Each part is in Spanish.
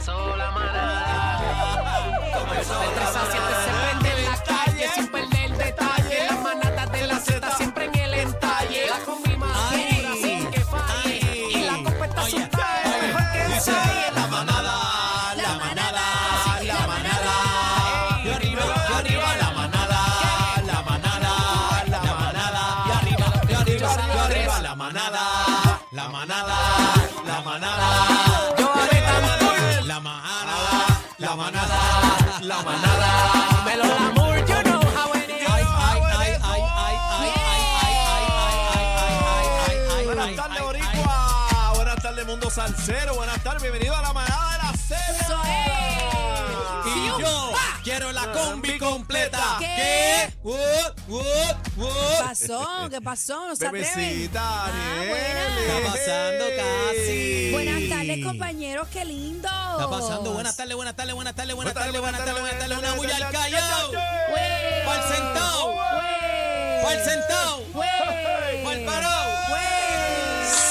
Comenzó la manada. Comenzó de 3 a 7 se prende en la calle sin perder detalle. Las manadas de la Z siempre en el entalle. La dura sin que falle. Y la copa está asustada, mejor que ensaye. La manada, la manada, la manada. Y arriba, y arriba la manada, la manada, la manada. Y arriba, y arriba, y arriba la manada, la manada, la manada. Manada, la manada. Melo Lamour, you know how it is. Ay, ay, ay, ay, ay, ay, ay, ay, ay, ay, ay, ay, Buenas ay, tardes, ay, Boricua. Buenas tardes, Mundo Salcero. Buenas tardes, bienvenido a la manada de la Z. Y yo quiero la combi completa. ¿Qué? ¿Qué? Uh, uh, uh. ¿Qué pasó? ¿Qué pasó? ¿No se atreven? Bebecita, Ah, buena. Está pasando casi. Buenas tardes, compañeros, qué lindo. Está pasando. Buenas tardes, buenas tardes, buenas tardes, buenas tardes, buenas tardes, buenas tardes. Una bulla al callao. Pa'l sentao. Pa'l sentao. Pa'l parao.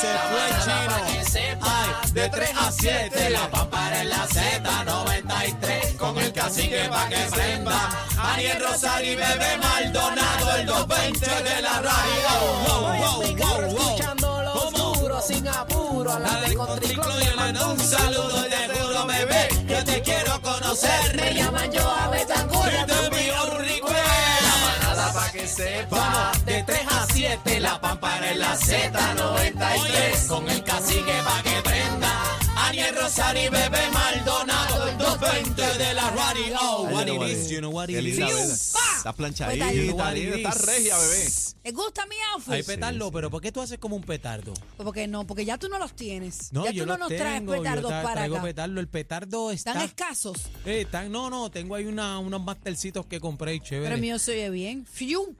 Se fue el chino. De 3 a 7. La pampara en la Z93. Con el cacique pa' que prenda. Ariel Rosario y Bebé Maldonado. El 220 de la radio. Wow, wow, wow, wow. escuchando los duros sin apuro. A la de con Contriclo triclo le y le mando un saludo y te juro, bebé, que te quiero conocer. Me llaman yo a Betancourt. Y te envío un request. Nada pa' que sepa. De 3 a 7, la pampara en la Z93. Con el cacique pa' que prenda. Aniel Rosario y Bebé Maldonado. El 220 de la radio. Oh, what it is, you know what it is. Estás Pues planchadita, ahí. You know what Aniel, it estás is. regia, bebé. ¿Les gusta mi outfit? Hay petardo, pero ¿por qué tú haces como un petardo? Porque no, porque ya tú no los tienes. No, ya yo tú no los nos traes tengo, yo petardos tra- para traigo acá. petardo. El petardo está... Están escasos. Eh, están- no, no, tengo ahí una, unos mastercitos que compré y chévere. Pero el mío se oye bien. ¡Fium!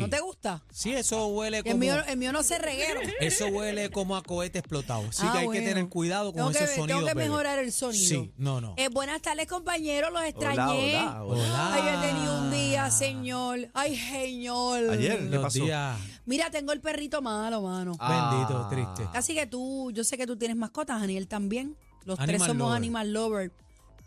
¿No te gusta? Sí, eso huele El como... mío, el mío no se reguero. Eso huele como a cohete explotado. Así Ah, que hay bueno. que tener cuidado con tengo esos que, sonidos. Tengo que bebé. mejorar el sonido. Sí, no, no. Eh, buenas tardes, compañeros. Los extrañé. hola, hola. Hola. Ay, he tenido un día, señor. Ay, señor. Ayer, ¿qué Los pasó? días- Mira, tengo el perrito malo, mano. Ah. Bendito, triste. Así que tú, yo sé que tú tienes mascotas, Daniel también. Los tres somos lover. animal lover.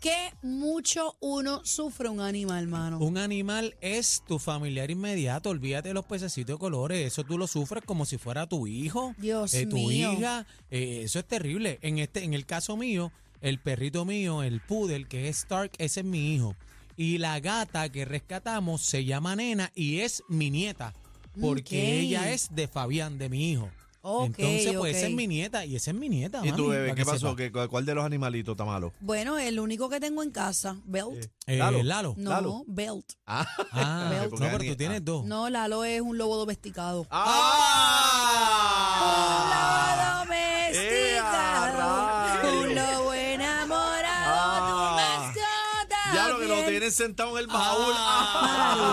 Que mucho uno sufre un animal, mano. Un animal es tu familiar inmediato. Olvídate de los pececitos de colores. Eso tú lo sufres como si fuera tu hijo. Dios eh, tu mío. hija. Eh, eso es terrible. En este, en el caso mío, el perrito mío, el poodle, que es Stark, ese es mi hijo. Y la gata que rescatamos se llama Nena y es mi nieta. Porque ella es de Fabián, de mi hijo. Entonces, pues esa es mi nieta y esa es mi nieta. ¿Y mami, tú, bebé, qué pasó? ¿Qué- ¿Cuál de los animalitos está malo? Bueno, el único que tengo en casa, Belt. Eh, Lalo. Lalo. no, Lalo. Belt. Ah, Ah, Belt. no, pero tú tienes dos. No, Lalo es un lobo domesticado. ¡Ah! Un lobo domesticado. ¡Eh, un lobo enamorado. Ah. Tu mascota. Ya lo que lo bien. tienen sentado en el baúl. Ah, que cuando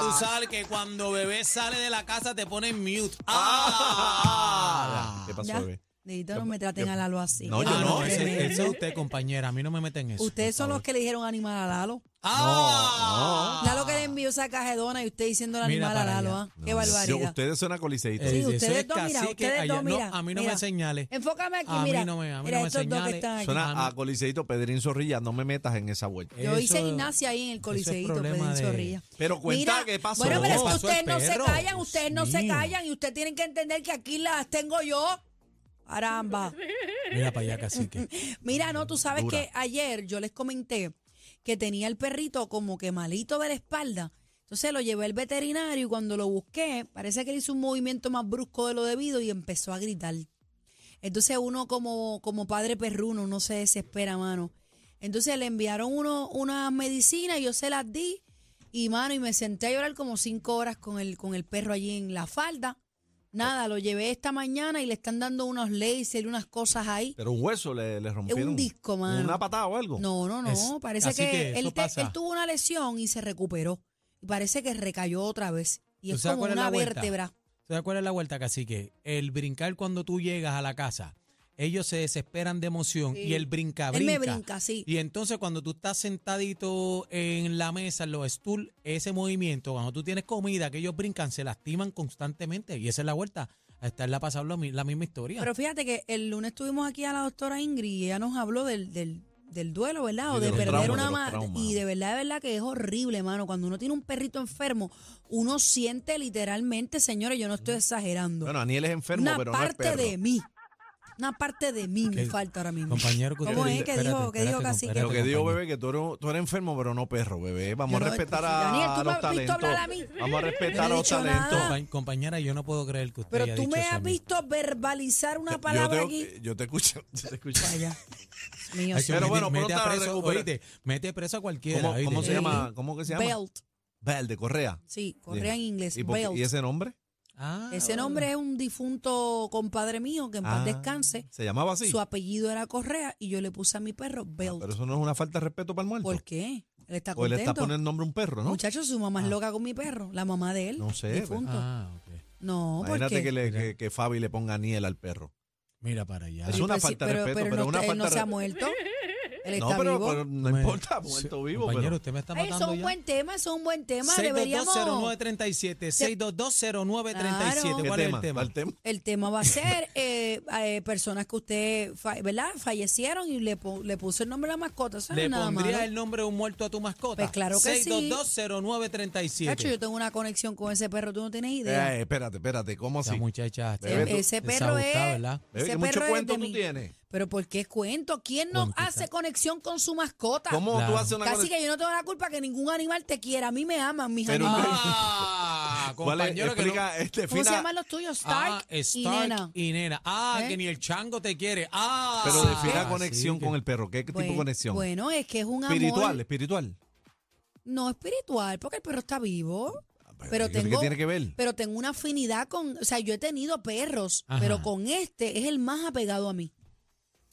tú sales, que cuando bebé sale de la casa te ponen mute. Ah, ¿Qué pasó, Ya. bebé? Necesito no me traten a Lalo así. No, Ah, yo no, no, ese, es usted, compañera. A mí no me meten eso. Ustedes son los que le dijeron animal a Lalo. Ah, Lalo que le envió esa cajedona y usted diciendo el Mira animal a para Lalo. allá. ¿ah? Qué Yo- barbaridad. ustedes son acoliceitos. Eh, Sí, eso ustedes es dos, mira, cacique ustedes allá. dos, No, mira. a mí no mira. me señales. Enfócame aquí, A mí mira. no me- a mí mira no me estos dos que señales. están aquí. Suena A Coliseito Pedrín Zorrilla, no me metas en esa vuelta. Yo hice gimnasia ahí en el Coliseíto, problema Pedrín de- Zorrilla. Pero cuenta Mira, qué pasó. Bueno, pero es que Pasó el ustedes no se perro. callan, ustedes no Dios se mío. callan y ustedes tienen que entender que aquí las tengo yo. Caramba. Mira para allá, cacique. Mira, no, tú sabes Dura. que ayer yo les comenté que tenía el perrito como que malito de la espalda. Entonces lo llevé al veterinario y cuando lo busqué, parece que él hizo un movimiento más brusco de lo debido y empezó a gritar. Entonces uno como, como padre perruno, uno se desespera, mano. Entonces le enviaron uno, unas medicinas, yo se las di y, mano, y me senté a llorar como cinco horas con el, con el perro allí en la falda. Nada, lo llevé esta mañana y le están dando unos laser y unas cosas ahí. Pero un hueso le, le rompieron. disco, mano. ¿Una patada o algo? No, no, no. Es- parece que, que él, te- él tuvo una lesión y se recuperó. Y parece que recayó otra vez. Y ¿Tú es como una vértebra. ¿Te acuerdas la vuelta, cacique? El brincar cuando tú llegas a la casa. Ellos se desesperan de emoción Sí. y el brinca, Él me brinca. sí. Y entonces cuando tú estás sentadito en la mesa, en los stool, ese movimiento, cuando tú tienes comida, que ellos brincan, se lastiman constantemente. Y esa es la vuelta. a estarla pasando la mi- la misma historia. Pero fíjate que el lunes tuvimos aquí a la doctora Ingrid y ella nos habló del, del, del duelo, ¿verdad? O de perder traumas, una madre. Y de verdad, de verdad que es horrible, mano. Cuando uno tiene un perrito enfermo, uno siente literalmente, señores, yo no estoy exagerando. Bueno, Aniel es enfermo, una pero no es parte perro. de mí. Una parte de mí me Que- falta ahora mismo. Compañero, que ¿Cómo usted es? dice- ¿Qué espérate, dijo- qué dijo espérate, Cacique? espérate, Lo que digo, compañero. bebé, que tú eres, tú eres enfermo, pero no perro, bebé. Vamos Yo a no- respetar a, Daniel, ¿tú me los has visto talentos. hablar a mí? Vamos a Yo respetar no a los dicho talentos. nada. Compa- Compañera, yo no puedo creer que usted Pero haya tú dicho me eso a has mí. visto verbalizar una Yo palabra te, aquí. yo te escucho. Yo te escucho. Vaya. Mío, Ay, sí. Pero mete- bueno, mete pronto a la preso, recupera. oíste, mete preso a cualquiera. ¿Cómo, oíste. cómo se llama? ¿Cómo que se llama? Belt. Bell, de Correa. Sí, correa en inglés. ¿Y, por qué- Belt. ¿Y ese nombre? Ah, Ese nombre es un difunto compadre mío que en paz Ah, descanse. ¿Se llamaba así? Su apellido era Correa y yo le puse a mi perro Ah, Belt. pero eso no es una falta de respeto para el muerto. ¿Por qué? Él está o él contento. está poniendo nombre a un perro, ¿no? Muchachos, su mamá es loca con mi perro, la mamá de él. No sé, Difunto. Ah, ok. No, Imagínate porque que, le, que, que Fabi le ponga Aniel al perro. Mira para allá. Es una Pues falta de respeto, pero no, una él no se ha muerto. Él No, está pero, vivo. pero no Me- importa, muerto Sí, vivo. Compañero, Pero, usted me está Ay, eso matando es un ya. buen tema, eso es un buen tema. Deberíamos. 6220937, 6220937. Claro. ¿Qué ¿Cuál es el tema? ¿Cuál tema? El tema va a ser eh, eh, personas que usted, fa- ¿verdad? Fallecieron y le, pu- le puso el nombre a la mascota. Eso no ¿Le es nada pondría malo. el nombre de un muerto a tu mascota? Pues claro que sí. 6220937. Cacho, yo tengo una conexión con ese perro, tú no tienes idea. Eh, espérate, espérate, ¿cómo Esa así? muchacha está Bebé, tú- ese perro es. ¿verdad? Bebé, ese que mucho perro es cuento de tú mí. tienes. Pero ¿por qué cuento? ¿Quién no hace conexión con su mascota? ¿Cómo tú haces una Casi conexión? que yo no tengo la culpa que ningún animal te quiera. A mí me aman mis Pero animales. Ah, ¿Cuál es? compañero, que no- Explica, este, ¿Cómo se defina- llaman los tuyos? Stark, Ah, y Stark Nena. y nena. Ah, ¿Eh? que ni el chango te quiere. Ah, Pero defina Ah, conexión sí, con que- el perro. ¿Qué tipo de Bueno, conexión? Bueno, es que es un espiritual, amor. espiritual. No espiritual, porque el perro está vivo. Pero ¿Qué- ¿Qué tengo, tiene que ver? pero tengo una afinidad con, o sea, yo he tenido perros, Ajá. pero con este es el más apegado a mí.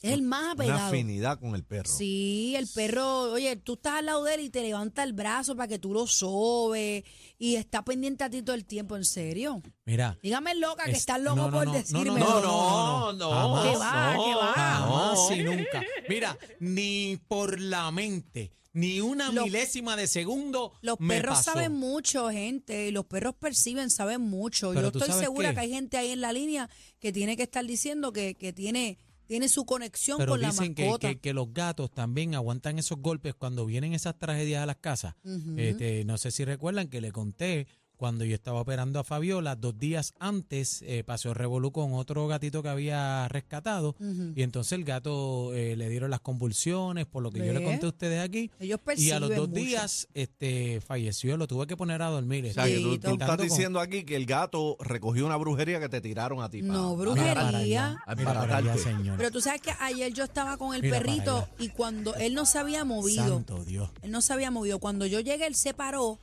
Es el más Una apegado. afinidad con el perro. Sí, el perro, oye, tú estás al lado de él y te levanta el brazo para que tú lo sobes y está pendiente a ti todo el tiempo, en serio. Mira. Dígame loca que es- estás loco no, no, por no, decirme. No, No, no, no, no. Que va, que va. Jamás y nunca. Mira, ni por la mente, ni una Los- milésima de segundo Los me perros pasó. saben mucho, gente, y los perros perciben, saben mucho. Pero Yo estoy segura qué? que hay gente ahí en la línea que tiene que estar diciendo que, que tiene, tiene su conexión Pero con la dicen que, mascota. que- que los gatos también aguantan esos golpes cuando vienen esas tragedias a las casas. Este, no sé si recuerdan que le conté cuando yo estaba operando a Fabiola, dos días antes eh, pasó el revolú con otro gatito que había rescatado y entonces el gato eh, le dieron las convulsiones, por lo que yo le conté a ustedes aquí. Ellos Y a los dos mucho. días este, falleció, lo tuve que poner a dormir. O sea, que tú, estás con- diciendo aquí que el gato recogió una brujería que te tiraron a ti. No, pa- brujería. Para allá, para para allá. Pero tú sabes que ayer yo estaba con el Mira para perrito y cuando él no se había movido, Santo Dios. él no se había movido. Cuando yo llegué, él se paró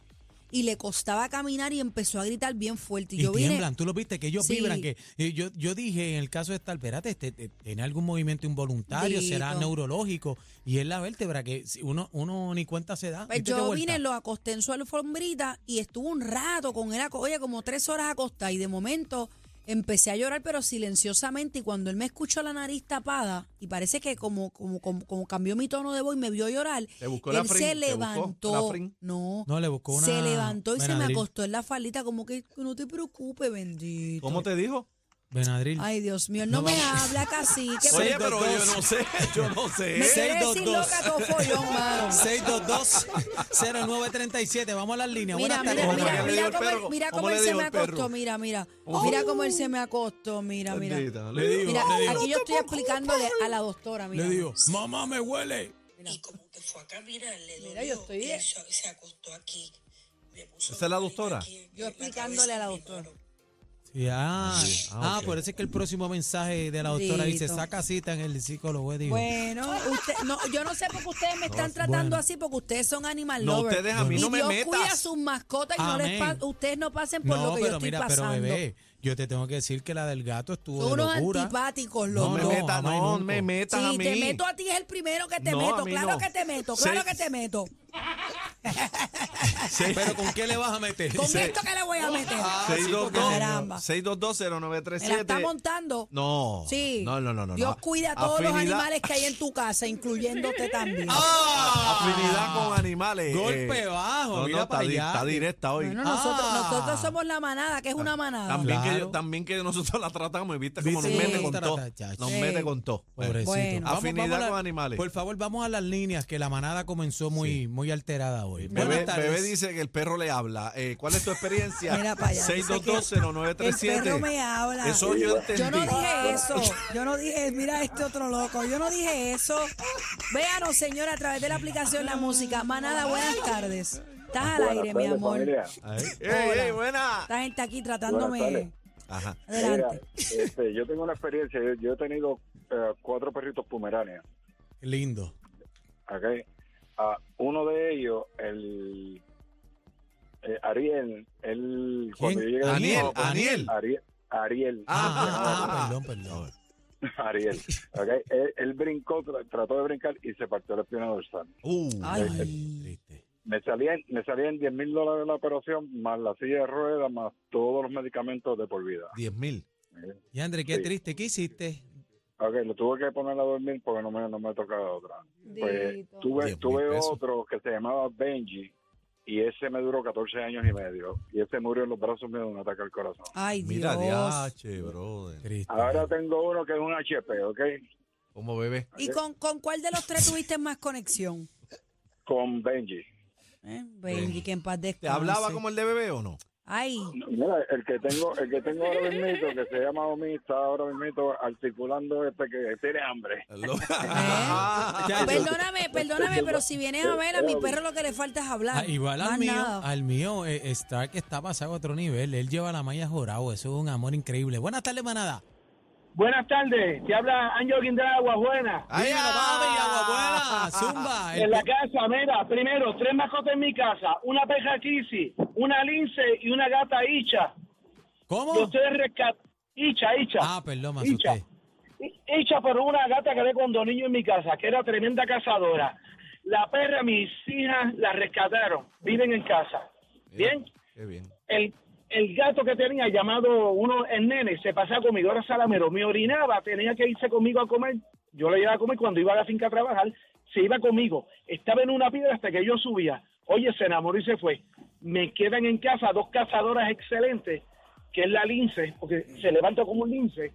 y le costaba caminar y empezó a gritar bien fuerte. Y, Y yo vine, tiemblan, tú lo viste, que ellos Sí. vibran, que eh, yo, yo dije en el caso de estar, espérate, este, este, tiene algún movimiento involuntario, será neurológico, y es la vértebra que uno, uno ni cuenta se da. Pues ¿Viste qué yo vine, lo acosté en su alfombrita y estuvo un rato con él, oye, como tres horas acostada y de momento empecé a llorar pero silenciosamente y cuando él me escuchó la nariz tapada y parece que como, como, como, como cambió mi tono de voz y me vio llorar, ¿Te buscó la él frin? se ¿Te buscó levantó, la no, No, le buscó una se levantó y se me acostó en la faldita como "Que no te preocupes, bendito. ¿Cómo te dijo? Benadryl. Ay, Dios mío, no, No, me vamos. habla casi. ¿Qué Oye, Seis, pero dos, yo dos. no sé, yo no sé. me quiere 622. decir loca todo follón, mano. 622-0937, vamos a las líneas. Mira, Buenas mira, tardes. ¿Cómo mira, mira cómo, él- mira ¿Cómo cómo le él se dijo me el perro? acostó, mira, mira. Mira cómo él se me acostó, mira, mira. Bendita, le digo, Mira, le digo. aquí yo estoy explicándole a la doctora, mira. Le digo, mamá me huele. Y como que fue a caminar, le. Mira, yo estoy y bien. se, se acostó aquí. Me puso ¿Esa es la doctora? Yo la explicándole a la doctora. Sí, ah, Ah, ah, ok. por eso es que el próximo mensaje de la doctora dice, saca cita en el psicólogo. digo. Bueno, usted, no, yo no sé por qué ustedes me están tratando bueno. así, porque ustedes son animal No, lovers. ustedes a mí y no me Dios metas. cuida a sus mascotas y no les ustedes no pasen por no, lo que pero yo estoy mira, pasando. pero bebé, yo te tengo que decir que la del gato estuvo son de unos locura. antipáticos No me no, dos. metas, no me metas a Si mí. te meto a ti es el primero que te No, a meto. mí Claro no. que te meto, claro Sí. que te meto. Pero ¿con qué le vas a meter? Con esto que le voy a meter. Ah, sí, porque- Caramba. 6220937. ¿Me la está montando? No. Sí. No, no, no, no. Dios no. cuida a todos los animales que hay en tu casa, incluyéndote también. ¡Ah! Afinidad con animales. Golpe eh, bajo, No, mira no, para está, di- allá. está directa hoy. Bueno, nosotros, Ah. nosotros somos la manada, que es una manada. También, que, Claro. yo- también que nosotros la tratamos, y viste cómo nos ¿Viste mete con todo. Nos Sí. mete con todo. Pobrecito. Bueno. Afinidad con animales. Por favor, vamos a las líneas, que la manada comenzó muy, muy alterada hoy. Bebé, tardes. Bebé dice que el perro le habla. Eh, ¿Cuál es tu experiencia? Mira para allá. dice que 6220937. El perro me habla. Eso yo entendí. Yo no dije eso. Yo no dije, mira este otro loco. Yo no dije eso. Véanos, señora, a través de la aplicación La Música. Manada, buenas tardes. Estás al aire, mi amor. Ey, ey, buena. Esta gente aquí tratándome. Ajá. Adelante. Mira, este, yo tengo una experiencia, yo, yo he tenido eh, cuatro perritos pomeranias, Lindo. ¿ok? Ah, uno de ellos, el eh, Ariel, él cuando yo llegué Aniel, no, pues, Aniel. Ariel, Ariel, Ah, Ah, perdón, perdón. Ariel, ¿ok? Él, él brincó, tra- trató de brincar y se partió la espina dorsal. Uh, Ay. Triste. Me salían, me salían 10 mil dólares la operación, más la silla de ruedas, más todos los medicamentos de por vida. 10 mil. Y André, qué Sí. triste. ¿Qué hiciste? Ok, lo tuve que poner a dormir porque no me, no me tocaba otra. Pues tuve, 10,000 tuve otro que se llamaba Benji y ese me duró 14 años y medio y ese murió en los brazos míos de un ataque al corazón. Ay, Mira, Dios. diache, brother. Ahora tengo uno que es un HP, ¿ok? Como bebé. ¿Y con, con cuál de los tres tuviste más conexión? Con Benji. ¿Eh? Benji, que en paz ¿Te descanse. hablaba como el de bebé o no? Ay, Mira, el que tengo, el que tengo ahora mismo, que se llama Omi, está ahora mismo articulando este que tiene hambre. Chacho. perdóname, perdóname, pero si vienes a ver a mi perro lo que le falta es hablar. Ah, igual al mío, nada. al mío, eh, Stark está pasado a otro nivel. Él lleva la malla jorado. Eso es un amor increíble. Buenas tardes, manada. Buenas tardes, te habla Ángel Guindra Aguajuena. Ay, Dímelo, ah. papi, agua buena. Zumba. En la casa, mira, primero, tres mascotas en mi casa, una peja Kisi, una lince y una gata Icha. ¿Cómo? Yo estoy rescat... Icha, Icha. Ah, perdón, me Icha. asusté. I- Icha, pero una gata que ve cuando niño en mi casa, que era tremenda cazadora. La perra, mis hijas la rescataron, viven en casa. Bien, Qué bien. el, el gato que tenía llamado uno, el nene, se pasaba conmigo, era salamero, me orinaba, tenía que irse conmigo a comer, yo le llevaba a comer cuando iba a la finca a trabajar, se iba conmigo, estaba en una piedra hasta que yo subía, oye, se enamoró y se fue. Me quedan en casa dos cazadoras excelentes, que es la lince, porque se levanta como un lince,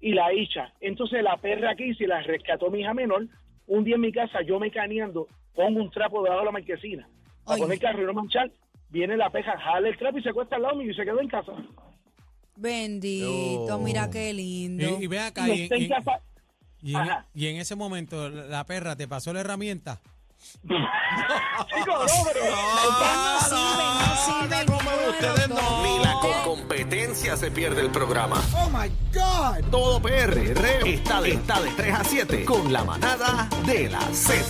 y la hicha. Entonces la perra aquí, si la rescató mi hija menor, un día en mi casa, yo me caneando, pongo un trapo debajo de la marquesina, a Ay. poner el carro y no manchar, viene la peja, jala el trapo y se acuesta al lado mío y se quedó en casa. Bendito, No. mira qué lindo. Y, y ve acá. Y en y- casa. y en, Ajá. y en ese momento, la perra te pasó la herramienta. Chico, no, pero no no de los ustedes no. Ni la competencia se pierde el programa. Oh my God. Todo PR está de, está de 3 a 7 con la manada de la Z.